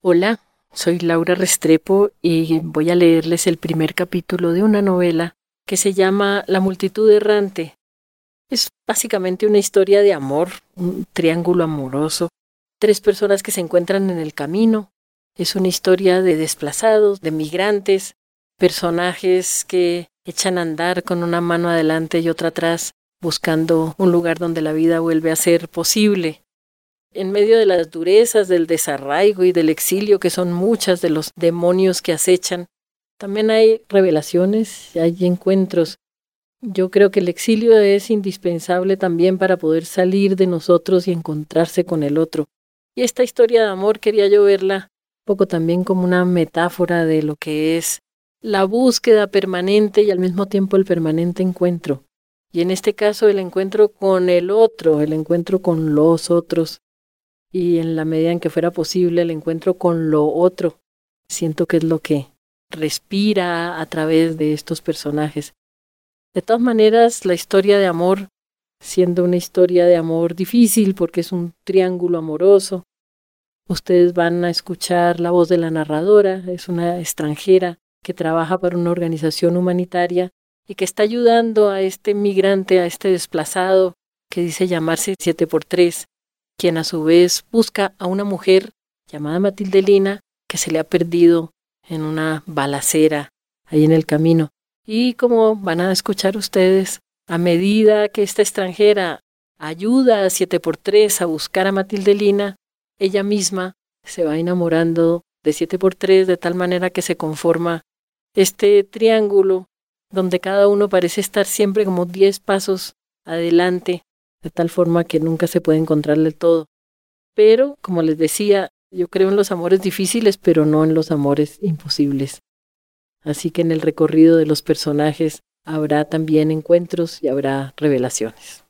Hola, soy Laura Restrepo y voy a leerles el primer capítulo de una novela que se llama La multitud errante. Es básicamente una historia de amor, un triángulo amoroso, tres personas que se encuentran en el camino. Es una historia de desplazados, de migrantes, personajes que echan a andar con una mano adelante y otra atrás, buscando un lugar donde la vida vuelve a ser posible en medio de las durezas del desarraigo y del exilio, que son muchas de los demonios que acechan, también hay revelaciones, hay encuentros. Yo creo que el exilio es indispensable también para poder salir de nosotros y encontrarse con el otro. Y esta historia de amor quería yo verla un poco también como una metáfora de lo que es la búsqueda permanente y al mismo tiempo el permanente encuentro. Y en este caso el encuentro con el otro, el encuentro con los otros, y en la medida en que fuera posible el encuentro con lo otro. Siento que es lo que respira a través de estos personajes. De todas maneras, la historia de amor, siendo una historia de amor difícil porque es un triángulo amoroso, ustedes van a escuchar la voz de la narradora, es una extranjera que trabaja para una organización humanitaria y que está ayudando a este migrante, a este desplazado que dice llamarse 7x3 quien a su vez busca a una mujer llamada Matilde Lina que se le ha perdido en una balacera ahí en el camino. Y como van a escuchar ustedes, a medida que esta extranjera ayuda a siete por tres a buscar a Matilde Lina, ella misma se va enamorando de siete por tres de tal manera que se conforma este triángulo donde cada uno parece estar siempre como diez pasos adelante de tal forma que nunca se puede encontrar del todo. Pero, como les decía, yo creo en los amores difíciles, pero no en los amores imposibles. Así que en el recorrido de los personajes habrá también encuentros y habrá revelaciones.